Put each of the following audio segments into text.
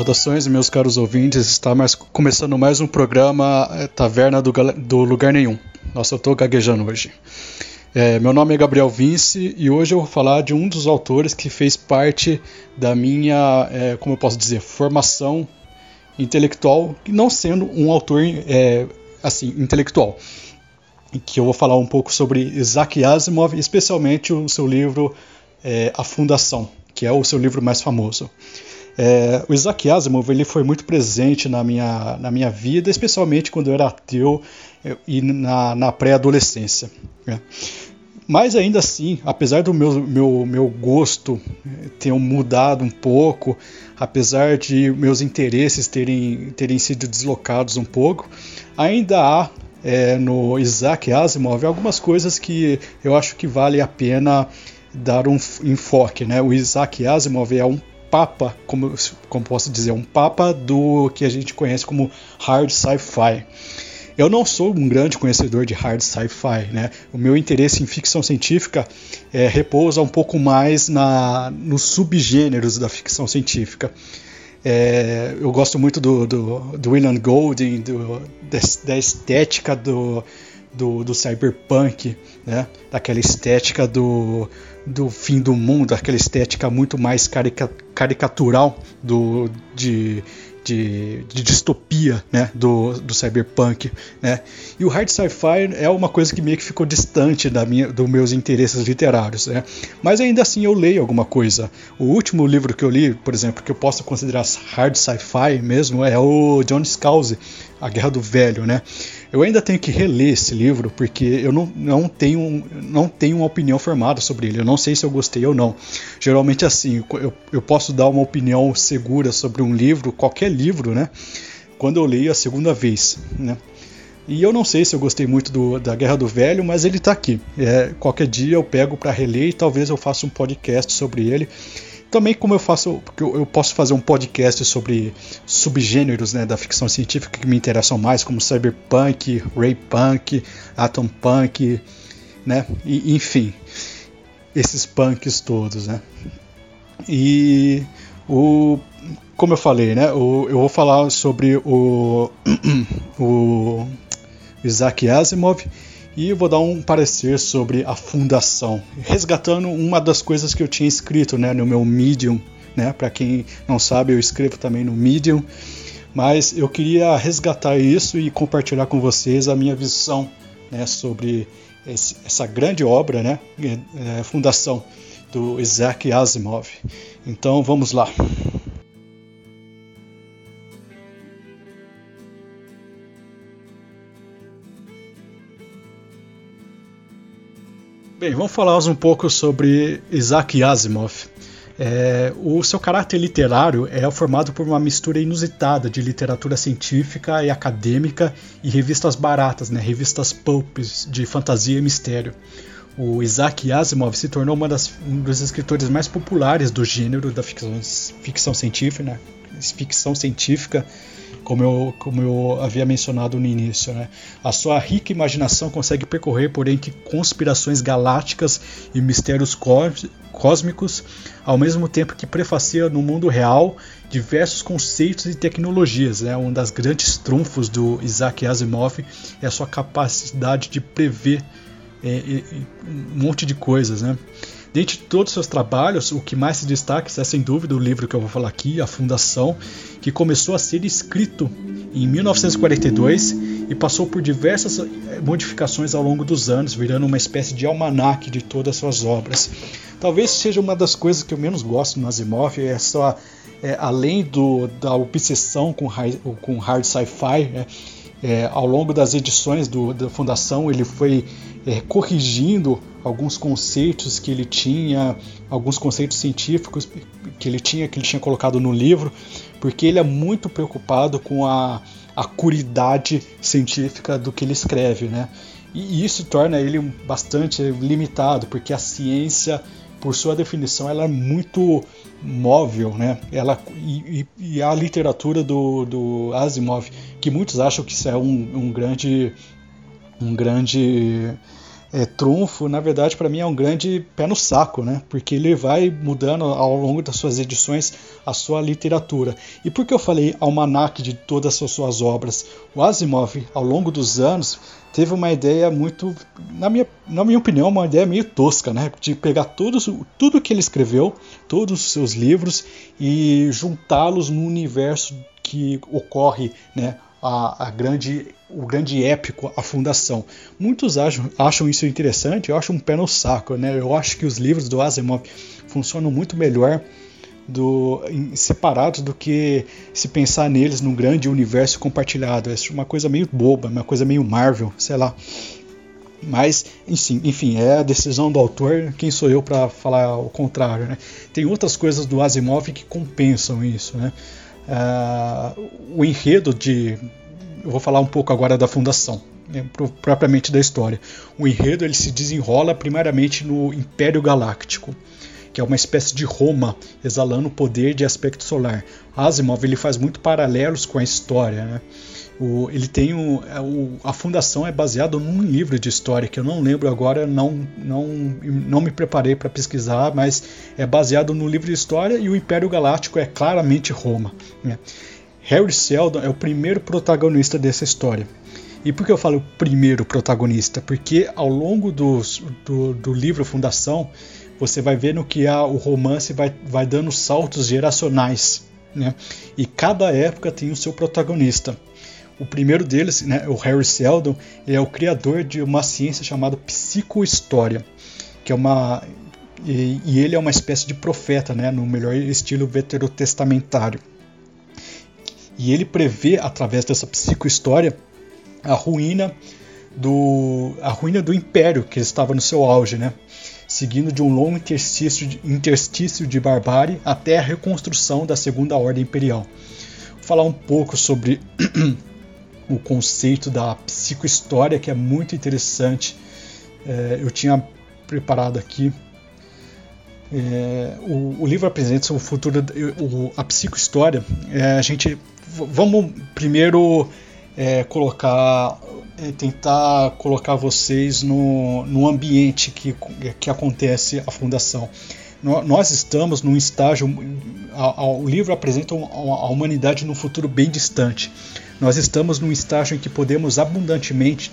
Saudações, meus caros ouvintes. Está mais, começando mais um programa é, Taverna do, do, Lugar Nenhum. Nossa, eu estou gaguejando hoje. É, meu nome é Gabriel Vince e hoje eu vou falar de um dos autores que fez parte da minha, é, como eu posso dizer, formação intelectual, não sendo um autor é, assim intelectual. Que eu vou falar um pouco sobre Isaac Asimov, especialmente o seu livro A Fundação, que é o seu livro mais famoso. É, o Isaac Asimov ele foi muito presente na minha, na minha vida, especialmente quando eu era ateu é, e na, na pré-adolescência. Né? Mas ainda assim, apesar do meu, meu, meu gosto é, ter mudado um pouco, apesar de meus interesses terem, terem sido deslocados um pouco, ainda há é, no Isaac Asimov algumas coisas que eu acho que vale a pena dar um enfoque. Né? O Isaac Asimov é um papa, como, como posso dizer, um papa do que a gente conhece como hard sci-fi. Eu não sou um grande conhecedor de hard sci-fi, né? O meu interesse em ficção científica é, repousa um pouco mais na, nos subgêneros da ficção científica. É, eu gosto muito do, do, do William Golding, do, da estética do, do, do cyberpunk, né? daquela estética do, do fim do mundo, aquela estética muito mais carica, caricatural do, de, de, de, distopia né, do, do cyberpunk. Né? E o hard sci-fi é uma coisa que meio que ficou distante da minha, dos meus interesses literários. Né? Mas ainda assim eu leio alguma coisa. O último livro que eu li, por exemplo, que eu posso considerar hard sci-fi mesmo, é o John Scalzi, A Guerra do Velho. Né? Eu ainda tenho que reler esse livro porque eu não, não, tenho, não tenho uma opinião formada sobre ele. Eu não sei se eu gostei ou não. Geralmente, assim, eu, eu posso dar uma opinião segura sobre um livro, qualquer livro, né? Quando eu leio a segunda vez, né? E eu não sei se eu gostei muito do, da Guerra do Velho, mas ele está aqui. É, qualquer dia eu pego para reler e talvez eu faça um podcast sobre ele. Também como eu faço, porque eu, posso fazer um podcast sobre subgêneros né, da ficção científica que me interessam mais, como cyberpunk, raypunk, atom punk, né, e, enfim, esses punks todos, né. E o, como eu falei, né, o, eu vou falar sobre o, o Isaac Asimov e vou dar um parecer sobre a fundação, resgatando uma das coisas que eu tinha escrito né, no meu Medium. Né? Para quem não sabe, eu escrevo também no Medium, mas eu queria resgatar isso e compartilhar com vocês a minha visão né, sobre esse, essa grande obra, né, é, fundação do Isaac Asimov. Então vamos lá. Bem, vamos falar um pouco sobre Isaac Asimov. É, o seu caráter literário é formado por uma mistura inusitada de literatura científica e acadêmica e revistas baratas, né, revistas pulps de fantasia e mistério. O Isaac Asimov se tornou das, um dos escritores mais populares do gênero da ficção, ficção científica, né, ficção científica como eu, como eu havia mencionado no início. Né? A sua rica imaginação consegue percorrer por entre conspirações galácticas e mistérios cósmicos, ao mesmo tempo que prefacia no mundo real diversos conceitos e tecnologias. Né? Um das grandes trunfos do Isaac Asimov é a sua capacidade de prever é, é, um monte de coisas. Né? Dentre todos os seus trabalhos, o que mais se destaca é sem dúvida o livro que eu vou falar aqui, A Fundação, que começou a ser escrito em 1942 e passou por diversas eh, modificações ao longo dos anos, virando uma espécie de almanaque de todas as suas obras. Talvez seja uma das coisas que eu menos gosto no Asimov, é só, é, além do, da obsessão com, com hard sci-fi, é, é, ao longo das edições do, da Fundação, ele foi é, corrigindo alguns conceitos que ele tinha, alguns conceitos científicos que ele tinha, que ele tinha colocado no livro, porque ele é muito preocupado com a, a curidade científica do que ele escreve, né? E isso torna ele bastante limitado, porque a ciência, por sua definição, ela é muito móvel, né? Ela, e, e a literatura do, do Asimov, que muitos acham que isso é um, um grande, um grande é, trunfo, na verdade, para mim é um grande pé no saco, né? Porque ele vai mudando ao longo das suas edições a sua literatura. E por que eu falei almanac de todas as suas obras? O Asimov, ao longo dos anos, teve uma ideia muito, na minha, na minha opinião, uma ideia meio tosca, né? De pegar todos, tudo que ele escreveu, todos os seus livros, e juntá-los no universo que ocorre, né? A, a, grande, o grande épico, a fundação. Muitos acham, acham isso interessante, eu acho um pé no saco, né? Eu acho que os livros do Asimov funcionam muito melhor do, separados do que se pensar neles num grande universo compartilhado. É uma coisa meio boba, uma coisa meio Marvel, sei lá. Mas, enfim, enfim, é a decisão do autor, quem sou eu para falar o contrário, né? Tem outras coisas do Asimov que compensam isso, né? Uh, o enredo de. Eu vou falar um pouco agora da fundação, né, propriamente da história. O enredo ele se desenrola primariamente no Império Galáctico, que é uma espécie de Roma exalando poder de aspecto solar. Asimov ele faz muito paralelos com a história. Né? O, ele tem é, o, a fundação é baseada num livro de história que eu não lembro agora, não, não, não me preparei para pesquisar, mas é baseado no livro de história e o Império Galáctico é claramente Roma. Né? Harry Seldon é o primeiro protagonista dessa história. E por que eu falo primeiro protagonista? Porque ao longo do, do, do livro Fundação, você vai vendo que a, o romance vai, vai dando saltos geracionais. Né? E cada época tem o seu protagonista. O primeiro deles, né, o Harry Seldon, ele é o criador de uma ciência chamada psicohistória, que é uma e, e, ele é uma espécie de profeta, né, no melhor estilo veterotestamentário. E ele prevê através dessa psicohistória a ruína do a ruína do império que estava no seu auge, né? Seguindo de um longo interstício de, interstício de barbárie até a reconstrução da Segunda Ordem Imperial. Vou falar um pouco sobre o conceito da psicohistória, que é muito interessante. É, eu tinha preparado aqui. É, o, o, livro apresenta o futuro, o, a psicohistória. É, a gente vamos primeiro é, colocar, é, tentar colocar vocês no, no ambiente que, que acontece a fundação. Nós estamos num estágio. O livro apresenta a humanidade num futuro bem distante nós estamos num estágio em que podemos abundantemente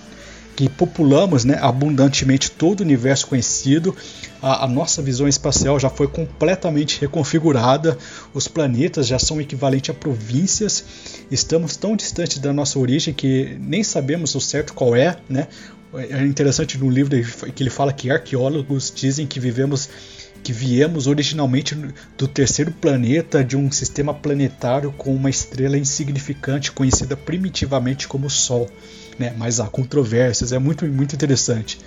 que populamos né, abundantemente todo o universo conhecido, a, a, nossa visão espacial já foi completamente reconfigurada, os planetas já são equivalentes a províncias, estamos tão distantes da nossa origem que nem sabemos o certo qual é. Né? É interessante no livro que ele fala que arqueólogos dizem que vivemos que viemos originalmente do terceiro planeta de um sistema planetário com uma estrela insignificante conhecida primitivamente como Sol. Né? Mas há controvérsias, é muito, muito interessante.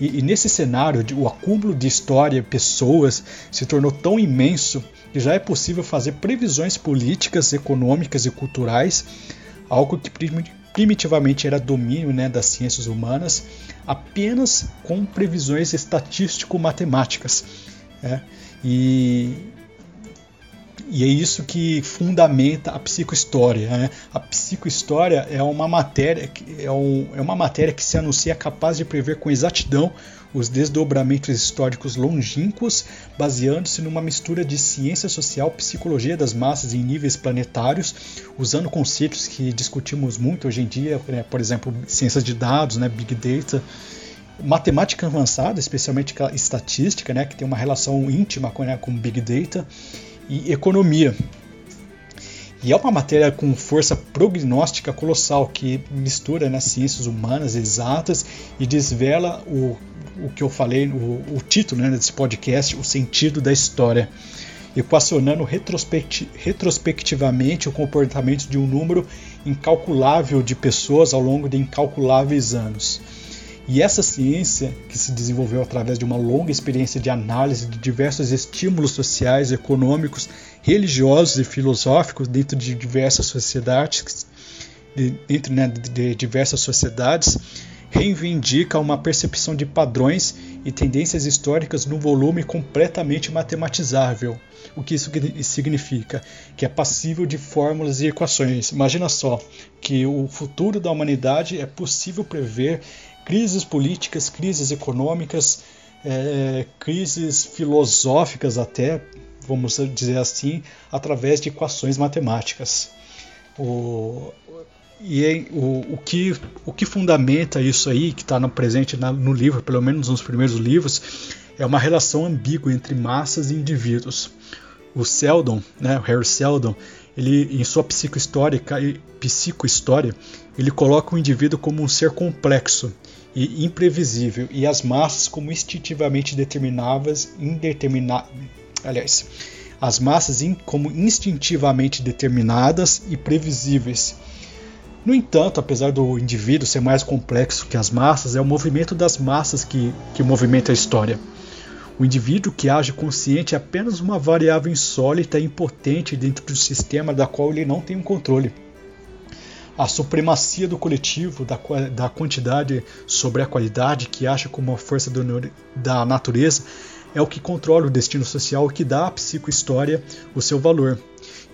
E, e nesse cenário, o acúmulo de história, pessoas, se tornou tão imenso que já é possível fazer previsões políticas, econômicas e culturais, algo que primitivamente era domínio né, das ciências humanas, apenas com previsões estatístico-matemáticas. É? E, e é isso que fundamenta a psicohistória. Né? A psicohistória é uma matéria é, um, é uma matéria que se anuncia capaz de prever com exatidão os desdobramentos históricos longínquos, baseando-se numa mistura de ciência social, psicologia das massas em níveis planetários, usando conceitos que discutimos muito hoje em dia, né? por exemplo, ciências de dados, né? big data matemática avançada, especialmente estatística, né, que tem uma relação íntima com, né, com Big Data, e economia. E é uma matéria com força prognóstica colossal, que mistura né, ciências humanas exatas e desvela o, o que eu falei, o, o título né, desse podcast, o sentido da história, equacionando retrospecti retrospectivamente o comportamento de um número incalculável de pessoas ao longo de incalculáveis anos. E essa ciência, que se desenvolveu através de uma longa experiência de análise de diversos estímulos sociais, econômicos, religiosos e filosóficos dentro de diversas sociedades, dentro né, de diversas sociedades, reivindica uma percepção de padrões e tendências históricas num volume completamente matematizável. O que isso significa? Que é passível de fórmulas e equações. Imagina só que o futuro da humanidade é possível prever crises políticas, crises econômicas, é, crises filosóficas até, vamos dizer assim, através de equações matemáticas. O, e o, o, que, o que fundamenta isso aí, que está presente na, no livro, pelo menos nos primeiros livros, é uma relação ambígua entre massas e indivíduos. O Seldon, né, o Harry Seldon, ele, em sua psicohistória, psicohistória, ele coloca o indivíduo como um ser complexo e imprevisível e as massas como instintivamente determináveis, indeterminadas, aliás, as massas como instintivamente determinadas e previsíveis. No entanto, apesar do indivíduo ser mais complexo que as massas, é o movimento das massas que, que movimenta a história. O indivíduo que age consciente é apenas uma variável insólita e impotente dentro do sistema da qual ele não tem um controle. A supremacia do coletivo, da, da quantidade sobre a qualidade, que acha como uma força do, da natureza, é o que controla o destino social e que dá à psicohistória o seu valor.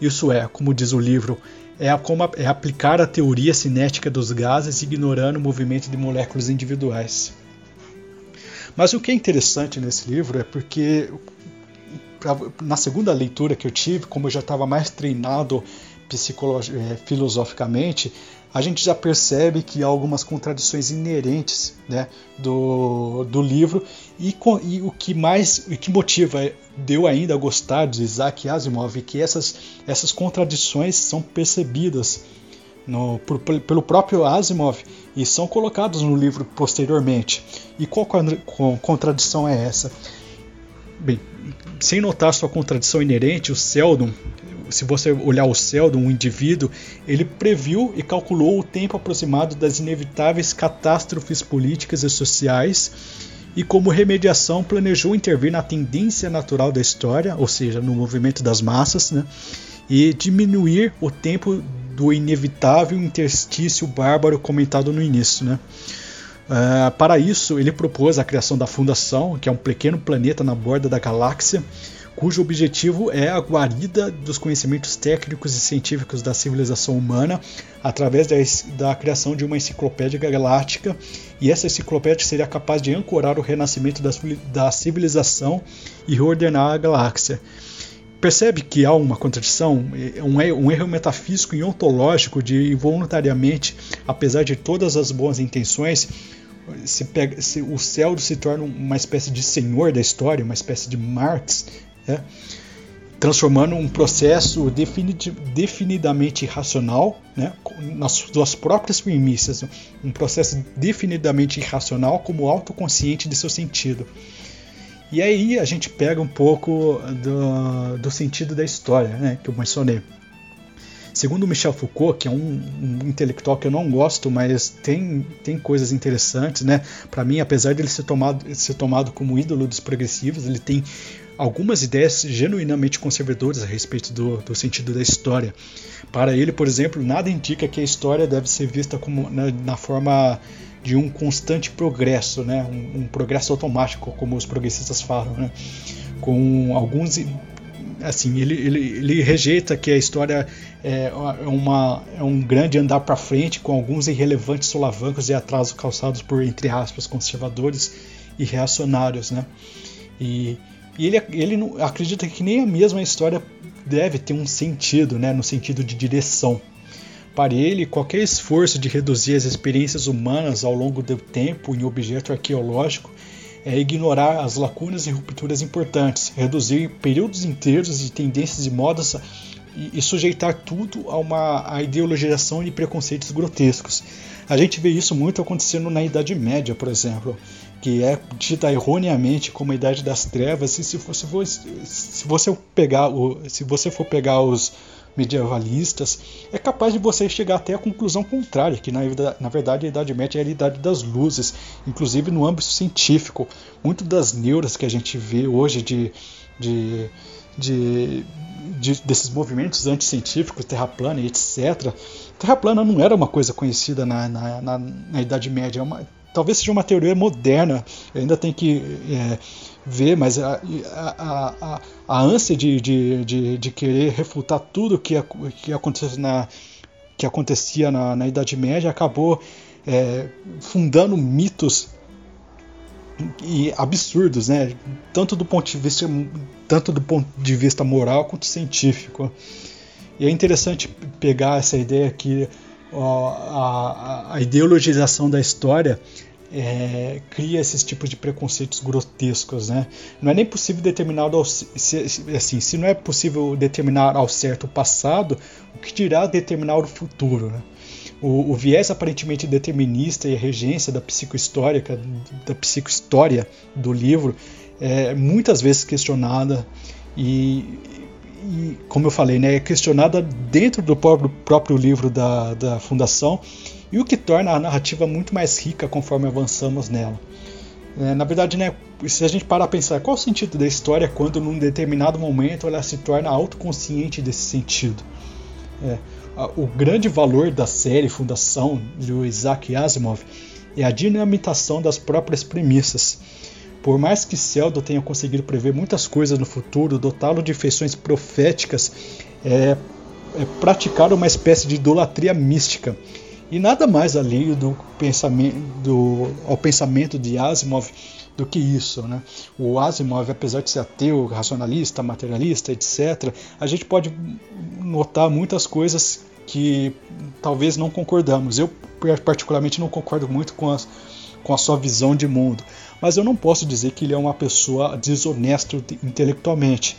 Isso é, como diz o livro, é, a, é aplicar a teoria cinética dos gases ignorando o movimento de moléculas individuais. Mas o que é interessante nesse livro é porque na segunda leitura que eu tive, como eu já estava mais treinado é, filosoficamente, a gente já percebe que há algumas contradições inerentes né, do, do livro e, e, o que mais o que motiva deu ainda a gostar de Isaac Asimov é que essas, essas contradições são percebidas no, por, pelo próprio Asimov e são colocados no livro posteriormente. E qual contradição é essa? Bem, sem notar sua contradição inerente, o Seldon, se você olhar o Seldon, um indivíduo, ele previu e calculou o tempo aproximado das inevitáveis catástrofes políticas e sociais e como remediação planejou intervir na tendência natural da história, ou seja, no movimento das massas, né, e diminuir o tempo do inevitável interstício bárbaro comentado no início. Né. Uh, para isso, ele propôs a criação da Fundação, que é um pequeno planeta na borda da galáxia, cujo objetivo é a guarida dos conhecimentos técnicos e científicos da civilização humana através da, da, criação de uma enciclopédia galáctica, e essa enciclopédia seria capaz de ancorar o renascimento da, da civilização e reordenar a galáxia. Percebe que há uma contradição, um erro metafísico e ontológico de involuntariamente, apesar de todas as boas intenções, se pega, se o céu se torna uma espécie de senhor da história, uma espécie de Marx, né? transformando um processo definidamente irracional, né? nas suas próprias premissas, um processo definidamente irracional como autoconsciente de seu sentido. E aí a gente pega um pouco do, do sentido da história né? que eu mencionei. Segundo Michel Foucault, que é um, um, intelectual que eu não gosto, mas tem, tem coisas interessantes, né? Para mim, apesar de ele ser tomado, ser tomado como ídolo dos progressivos, ele tem algumas ideias genuinamente conservadoras a respeito do, do, sentido da história. Para ele, por exemplo, nada indica que a história deve ser vista como na, na forma de um constante progresso, né? Um, um, progresso automático, como os progressistas falam, né? com alguns assim ele, ele, ele rejeita que a história é, uma, é um grande andar para frente com alguns irrelevantes solavancos e atrasos calçados por entre aspas conservadores e reacionários, né? E e ele, ele não, acredita que nem a mesma história deve ter um sentido, né, no sentido de direção. Para ele, qualquer esforço de reduzir as experiências humanas ao longo do tempo em objeto arqueológico é ignorar as lacunas e rupturas importantes, reduzir períodos inteiros de tendências e modas e, e sujeitar tudo a uma a ideologização de preconceitos grotescos. A gente vê isso muito acontecendo na Idade Média, por exemplo que é dita erroneamente como a Idade das Trevas, e se, se, for, se, você pegar o, se você for pegar os medievalistas, é capaz de você chegar até a conclusão contrária, que na, na verdade a Idade Média é a Idade das Luzes, inclusive no âmbito científico. Muito das neuras que a gente vê hoje de, de, de, de desses movimentos anticientíficos, terra plana e etc. Terra plana não era uma coisa conhecida na, na, na, na Idade Média, é uma, talvez seja uma teoria moderna, ainda tem que é, ver, mas a, a, a, a ânsia de, de, de, de, querer refutar tudo que, que, acontecia na, que acontecia na, na Idade Média acabou é, fundando mitos e absurdos, né? Tanto do ponto de vista tanto do ponto de vista moral quanto científico. E é interessante pegar essa ideia que a, a, ideologização da história é, cria esses tipos de preconceitos grotescos, né? Não é nem possível determinar ao, se, assim, se não é possível determinar ao certo o passado, o que dirá determinar o futuro, né? O, o, viés aparentemente determinista e a regência da psicohistória, da psicohistória do livro é muitas vezes questionada e, e como eu falei, né, é questionada dentro do próprio, próprio livro da, da Fundação e o que torna a narrativa muito mais rica conforme avançamos nela. É, na verdade, né, se a gente parar a pensar qual o sentido da história quando num determinado momento ela se torna autoconsciente desse sentido. É, o grande valor da série Fundação de Isaac Asimov é a dinamitação das próprias premissas. Por mais que Seldon tenha conseguido prever muitas coisas no futuro, dotá-lo de feições proféticas é, é praticar uma espécie de idolatria mística. E nada mais alheio do pensamento, do, ao pensamento de Asimov do que isso. Né? O Asimov, apesar de ser ateu, racionalista, materialista, etc., a gente pode notar muitas coisas que talvez não concordamos. Eu, particularmente, não concordo muito com, as, com a sua visão de mundo, mas eu não posso dizer que ele é uma pessoa desonesta intelectualmente.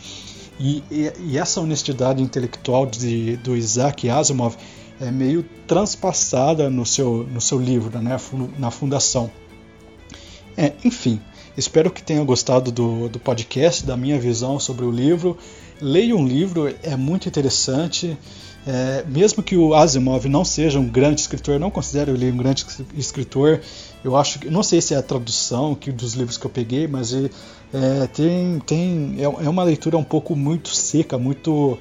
E, e, e essa honestidade intelectual de, do Isaac Asimov é meio transpassada no seu, no seu livro, né, na Fundação. É, enfim, espero que tenha gostado do, do podcast, da minha visão sobre o livro. Leia um livro, é muito interessante. É, mesmo que o Asimov não seja um grande escritor, não considero ele um grande escritor. Eu acho que não sei se é a tradução que dos livros que eu peguei, mas é, tem, tem é, é uma leitura um pouco muito seca, muito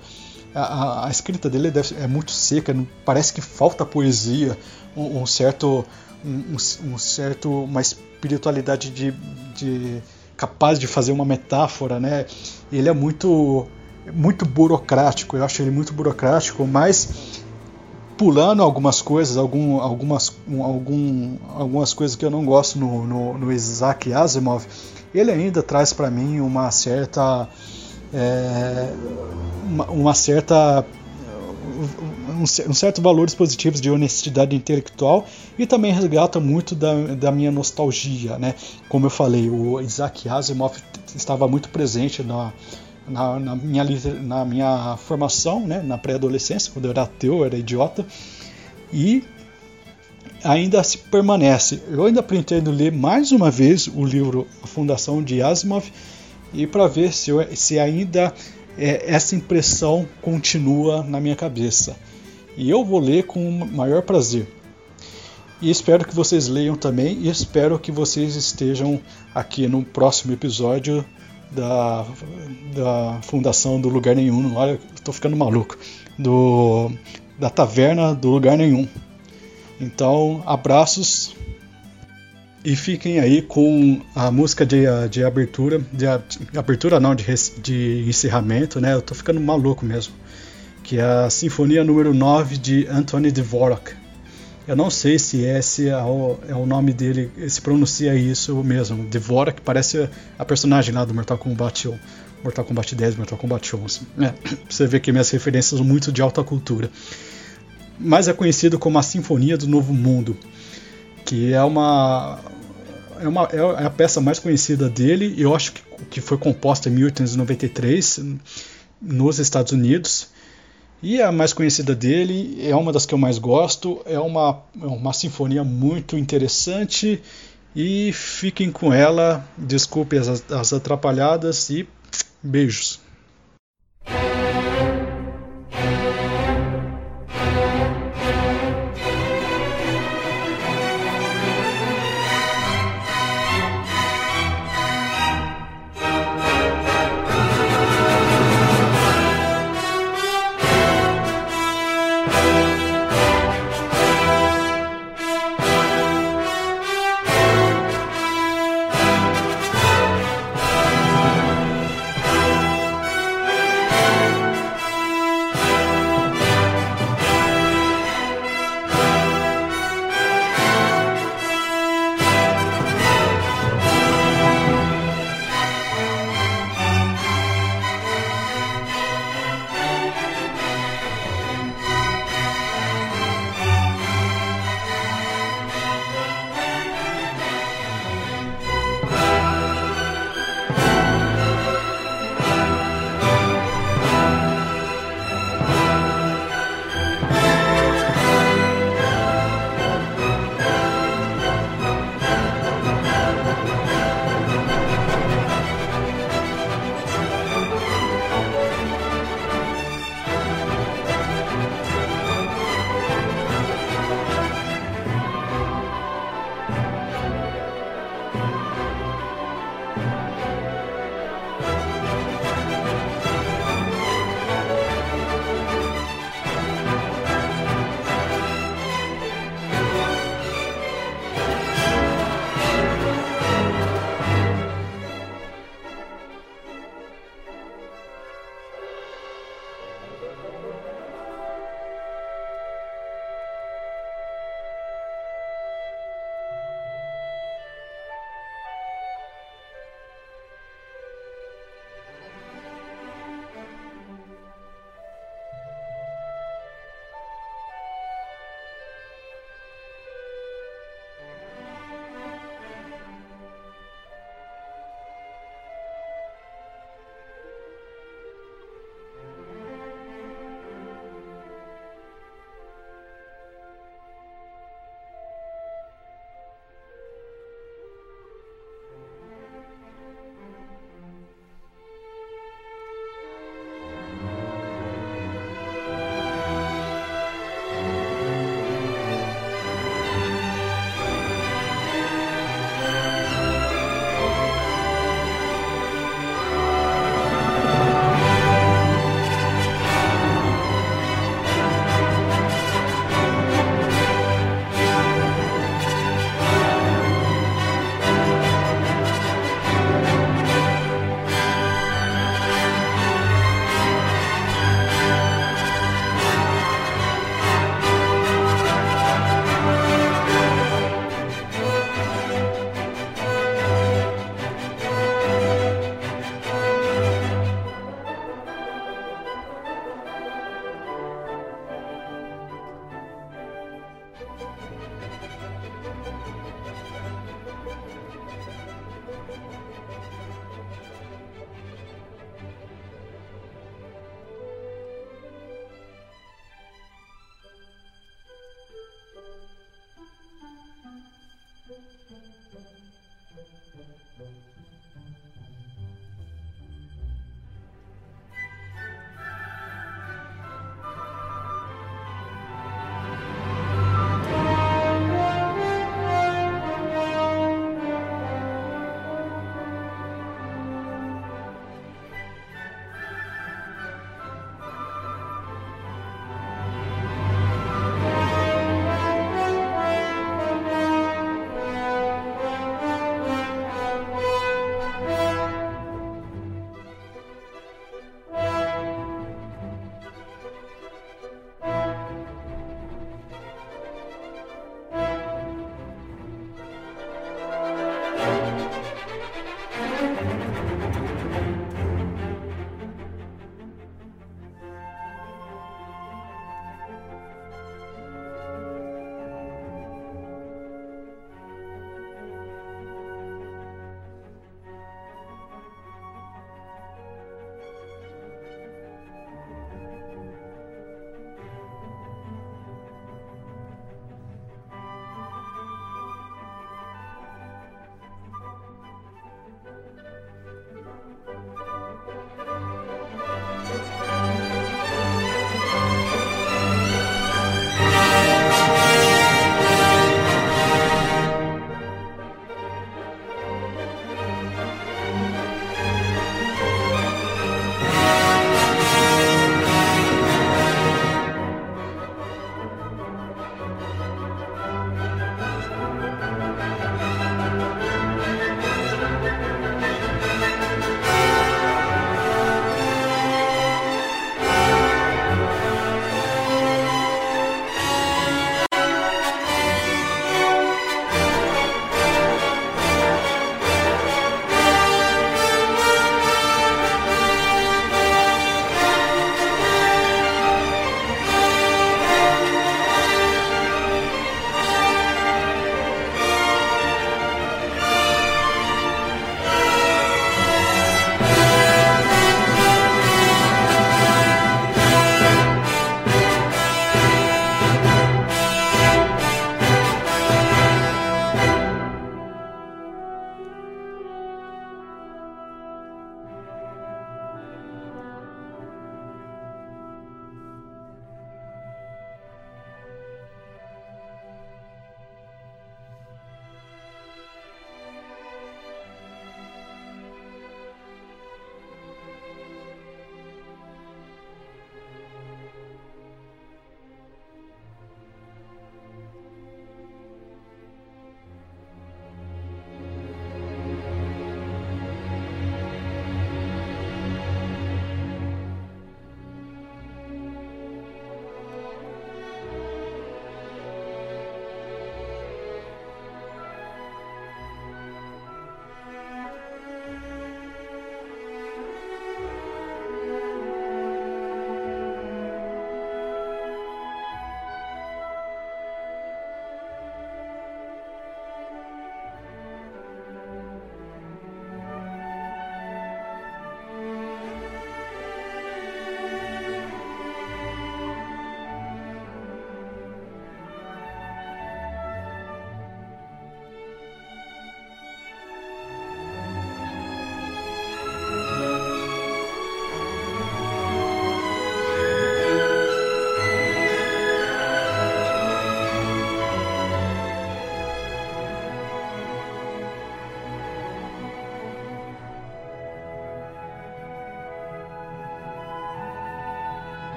a, a escrita dele é muito seca, parece que falta poesia, um, um certo um, um, certo uma espiritualidade de, de capaz de fazer uma metáfora, né? Ele é muito muito burocrático, eu acho ele muito burocrático, mas pulando algumas coisas, algum, algumas, algum, algumas coisas que eu não gosto no, no, no Isaac Asimov, ele ainda traz para mim uma certa é, uma, uma certa um, certo valores positivos de honestidade intelectual e também resgata muito da, da minha nostalgia, né? Como eu falei, o Isaac Asimov estava muito presente na, na, na minha, na minha formação, né? Na pré-adolescência, quando eu era ateu, eu era idiota e ainda se permanece. Eu ainda pretendo ler mais uma vez o livro A Fundação de Asimov e para ver se, eu, se ainda é, essa impressão continua na minha cabeça. E eu vou ler com o maior prazer. E espero que vocês leiam também e espero que vocês estejam aqui no próximo episódio da, da Fundação do Lugar Nenhum. Olha, estou ficando maluco. Do, da Taverna do Lugar Nenhum. Então, abraços e fiquem aí com a música de, de abertura, de, de abertura não, de, de encerramento, né? Eu tô ficando maluco mesmo. Que é a Sinfonia número 9 de Anthony Dvorak. Eu não sei se esse é o, é o nome dele, se pronuncia isso mesmo. Dvorak parece a personagem lá do Mortal Kombat 1. Mortal Kombat 10, Mortal Kombat 11. É, você vê que minhas referências são muito de alta cultura. Mas é conhecido como a Sinfonia do Novo Mundo, que é uma, é, uma, é a peça mais conhecida dele, e eu acho que, que foi composta em 1893 nos Estados Unidos. E a mais conhecida dele é uma das que eu mais gosto, é uma, é uma sinfonia muito interessante e fiquem com ela. Desculpe as, as atrapalhadas e beijos.